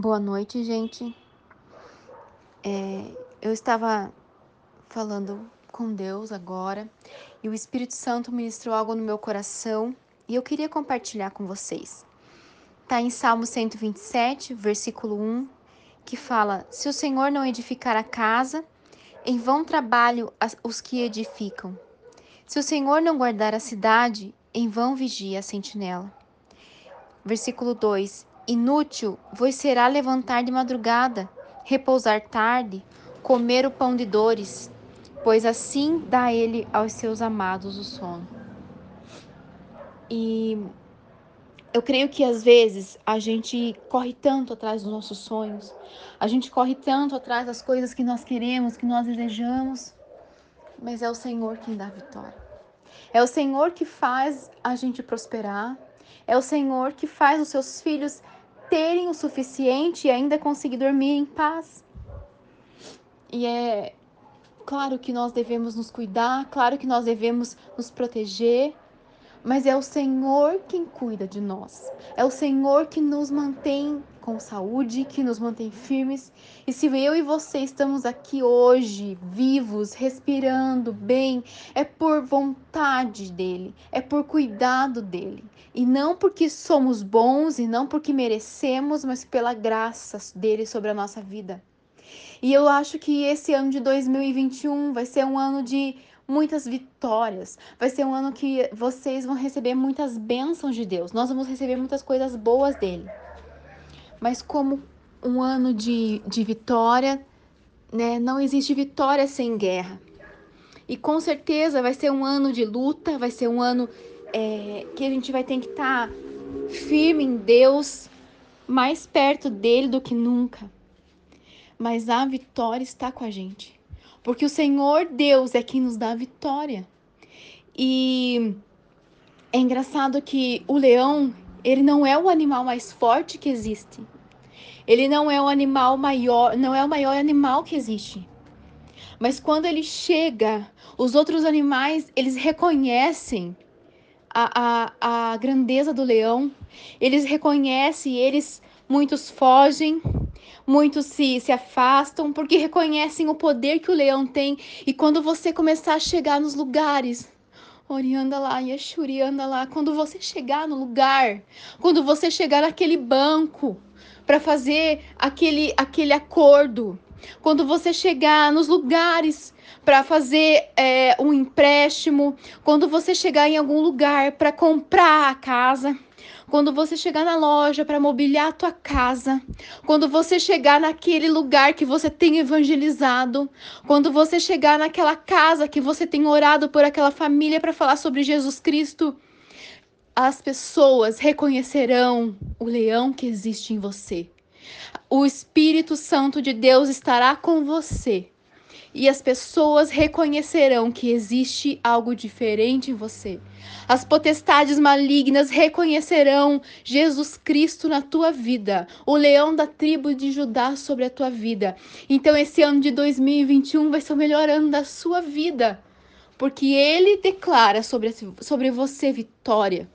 Boa noite, gente. É, eu estava falando com Deus agora e o Espírito Santo ministrou algo no meu coração e eu queria compartilhar com vocês. Está em Salmo 127, versículo 1, que fala: Se o Senhor não edificar a casa, em vão trabalho os que edificam. Se o Senhor não guardar a cidade, em vão vigia a sentinela. Versículo 2: Inútil vos será levantar de madrugada, repousar tarde, comer o pão de dores, pois assim dá ele aos seus amados o sono. E eu creio que às vezes a gente corre tanto atrás dos nossos sonhos, a gente corre tanto atrás das coisas que nós queremos, que nós desejamos, mas é o Senhor quem dá a vitória. É o Senhor que faz a gente prosperar. É o Senhor que faz os seus filhos terem o suficiente e ainda conseguir dormir em paz. E é claro que nós devemos nos cuidar, claro que nós devemos nos proteger, mas é o Senhor quem cuida de nós. É o Senhor que nos mantém com saúde, que nos mantém firmes. E se eu e você estamos aqui hoje, vivos, respirando bem, é por vontade dele, é por cuidado dele. E não porque somos bons e não porque merecemos, mas pela graça dele sobre a nossa vida. E eu acho que esse ano de 2021 vai ser um ano de muitas vitórias. Vai ser um ano que vocês vão receber muitas bênçãos de Deus. Nós vamos receber muitas coisas boas dele. Mas como um ano de, de vitória, né? Não existe vitória sem guerra. E com certeza vai ser um ano de luta, vai ser um ano é, que a gente vai ter que estar tá firme em Deus, mais perto dele do que nunca. Mas a vitória está com a gente porque o Senhor Deus é quem nos dá a vitória. E é engraçado que o leão, ele não é o animal mais forte que existe. Ele não é o animal maior, não é o maior animal que existe. Mas quando ele chega, os outros animais, eles reconhecem a, a, a grandeza do leão, eles reconhecem, eles muitos fogem, muitos se, se afastam porque reconhecem o poder que o leão tem. E quando você começar a chegar nos lugares, Ori anda lá, Yeshuri anda lá. Quando você chegar no lugar, quando você chegar naquele banco para fazer aquele, aquele acordo, quando você chegar nos lugares para fazer é, um empréstimo, quando você chegar em algum lugar para comprar a casa, quando você chegar na loja para mobiliar a tua casa, quando você chegar naquele lugar que você tem evangelizado, quando você chegar naquela casa que você tem orado por aquela família para falar sobre Jesus Cristo, as pessoas reconhecerão o leão que existe em você. O Espírito Santo de Deus estará com você e as pessoas reconhecerão que existe algo diferente em você. As potestades malignas reconhecerão Jesus Cristo na tua vida, o leão da tribo de Judá sobre a tua vida. Então, esse ano de 2021 vai ser o melhor ano da sua vida, porque ele declara sobre, sobre você vitória.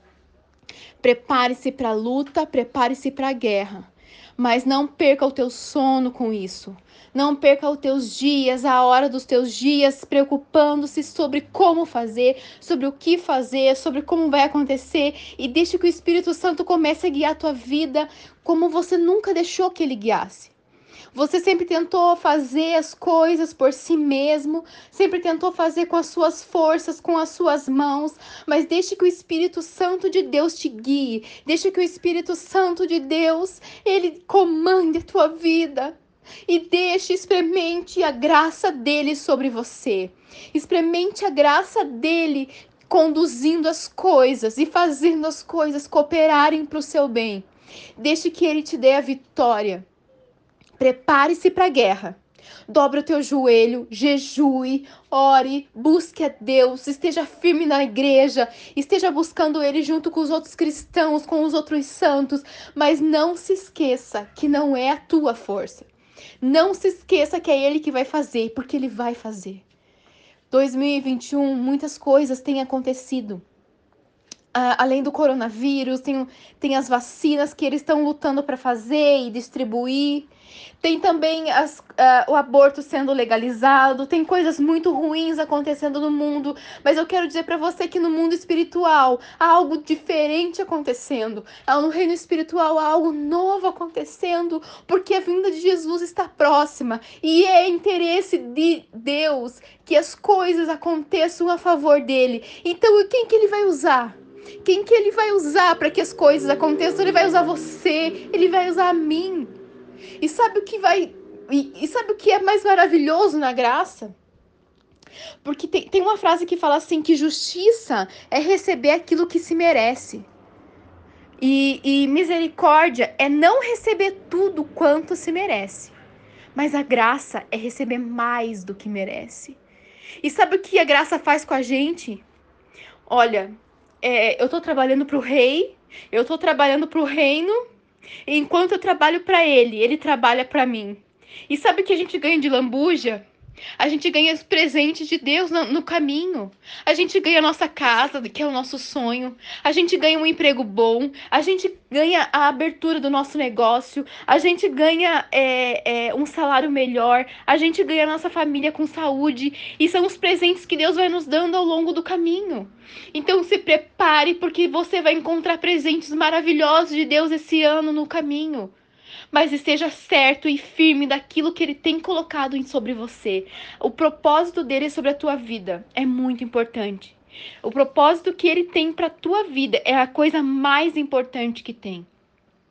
Prepare-se para a luta, prepare-se para a guerra mas não perca o teu sono com isso. Não perca os teus dias, a hora dos teus dias, preocupando-se sobre como fazer, sobre o que fazer, sobre como vai acontecer e deixe que o Espírito Santo comece a guiar a tua vida como você nunca deixou que ele guiasse. Você sempre tentou fazer as coisas por si mesmo, sempre tentou fazer com as suas forças, com as suas mãos, mas deixe que o Espírito Santo de Deus te guie. Deixe que o Espírito Santo de Deus, ele comande a tua vida. E deixe, experimente a graça dele sobre você. Experimente a graça dele conduzindo as coisas e fazendo as coisas cooperarem para o seu bem. Deixe que ele te dê a vitória. Prepare-se para a guerra. Dobre o teu joelho, jejue, ore, busque a Deus, esteja firme na igreja, esteja buscando Ele junto com os outros cristãos, com os outros santos, mas não se esqueça que não é a tua força. Não se esqueça que é Ele que vai fazer, porque Ele vai fazer. 2021, muitas coisas têm acontecido além do coronavírus, tem, tem as vacinas que eles estão lutando para fazer e distribuir. Tem também as, uh, o aborto sendo legalizado, tem coisas muito ruins acontecendo no mundo, mas eu quero dizer para você que no mundo espiritual há algo diferente acontecendo. No reino espiritual há algo novo acontecendo, porque a vinda de Jesus está próxima e é interesse de Deus que as coisas aconteçam a favor dele. Então, quem que ele vai usar? Quem que ele vai usar para que as coisas aconteçam? Ele vai usar você, ele vai usar a mim. E sabe o que vai. E, e sabe o que é mais maravilhoso na graça? Porque tem, tem uma frase que fala assim: que justiça é receber aquilo que se merece. E, e misericórdia é não receber tudo quanto se merece. Mas a graça é receber mais do que merece. E sabe o que a graça faz com a gente? Olha, é, eu tô trabalhando pro rei, eu tô trabalhando pro reino, enquanto eu trabalho para ele, ele trabalha para mim. E sabe o que a gente ganha de lambuja? A gente ganha os presentes de Deus no, no, caminho. A gente ganha a nossa casa, que é o nosso sonho. A gente ganha um emprego bom. A gente ganha a abertura do nosso negócio. A gente ganha é, é, um salário melhor. A gente ganha a nossa família com saúde. E são os presentes que Deus vai nos dando ao longo do caminho. Então se prepare, porque você vai encontrar presentes maravilhosos de Deus esse ano no caminho mas esteja certo e firme daquilo que ele tem colocado sobre você. O propósito dele sobre a tua vida é muito importante. O propósito que ele tem para a tua vida é a coisa mais importante que tem.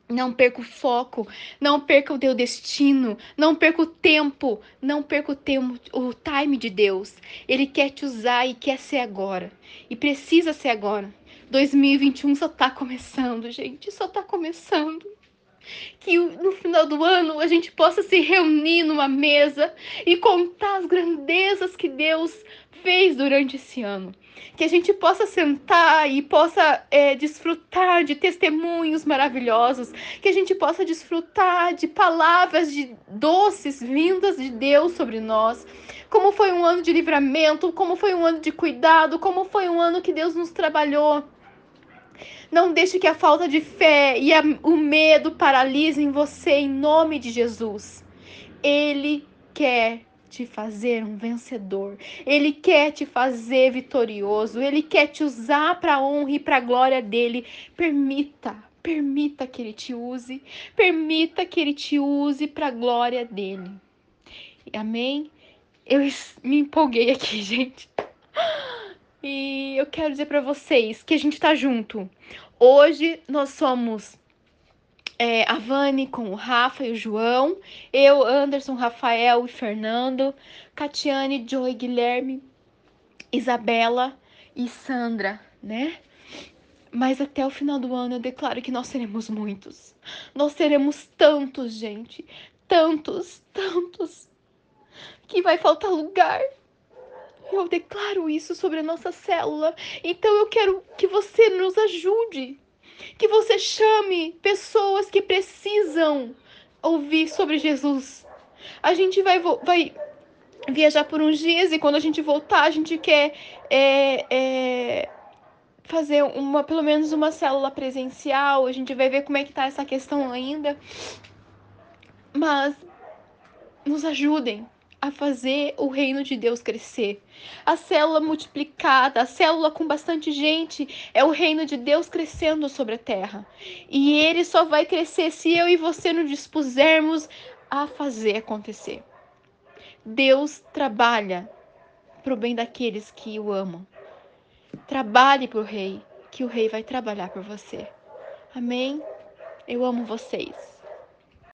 Não perca o foco, não perca o teu destino, não perca o tempo, não perca o tempo, o time de Deus. Ele quer te usar e quer ser agora. E precisa ser agora. 2021 só tá começando, gente, só tá começando que no final do ano a gente possa se reunir numa mesa e contar as grandezas que Deus fez durante esse ano. Que a gente possa sentar e possa é, desfrutar de testemunhos maravilhosos, que a gente possa desfrutar de palavras de doces vindas de Deus sobre nós. Como foi um ano de livramento, como foi um ano de cuidado, como foi um ano que Deus nos trabalhou não deixe que a falta de fé e a, o medo paralisem você em nome de Jesus. Ele quer te fazer um vencedor. Ele quer te fazer vitorioso. Ele quer te usar para a honra e para a glória dele. Permita, permita que ele te use. Permita que ele te use para a glória dele. Amém? Eu me empolguei aqui, gente. E eu quero dizer para vocês que a gente tá junto. Hoje nós somos é, a Vani com o Rafa e o João, eu, Anderson, Rafael e Fernando, Catiane, Joy, Guilherme, Isabela e Sandra, né? Mas até o final do ano eu declaro que nós seremos muitos. Nós seremos tantos, gente. Tantos, tantos. Que vai faltar lugar. Eu declaro isso sobre a nossa célula. Então eu quero que você nos ajude. Que você chame pessoas que precisam ouvir sobre Jesus. A gente vai, vai viajar por uns dias e quando a gente voltar, a gente quer é, é, fazer uma, pelo menos uma célula presencial. A gente vai ver como é que tá essa questão ainda. Mas nos ajudem, a fazer o reino de Deus crescer. A célula multiplicada, a célula com bastante gente, é o reino de Deus crescendo sobre a terra. E ele só vai crescer se eu e você nos dispusermos a fazer acontecer. Deus trabalha para o bem daqueles que o amam. Trabalhe para o rei, que o rei vai trabalhar por você. Amém? Eu amo vocês.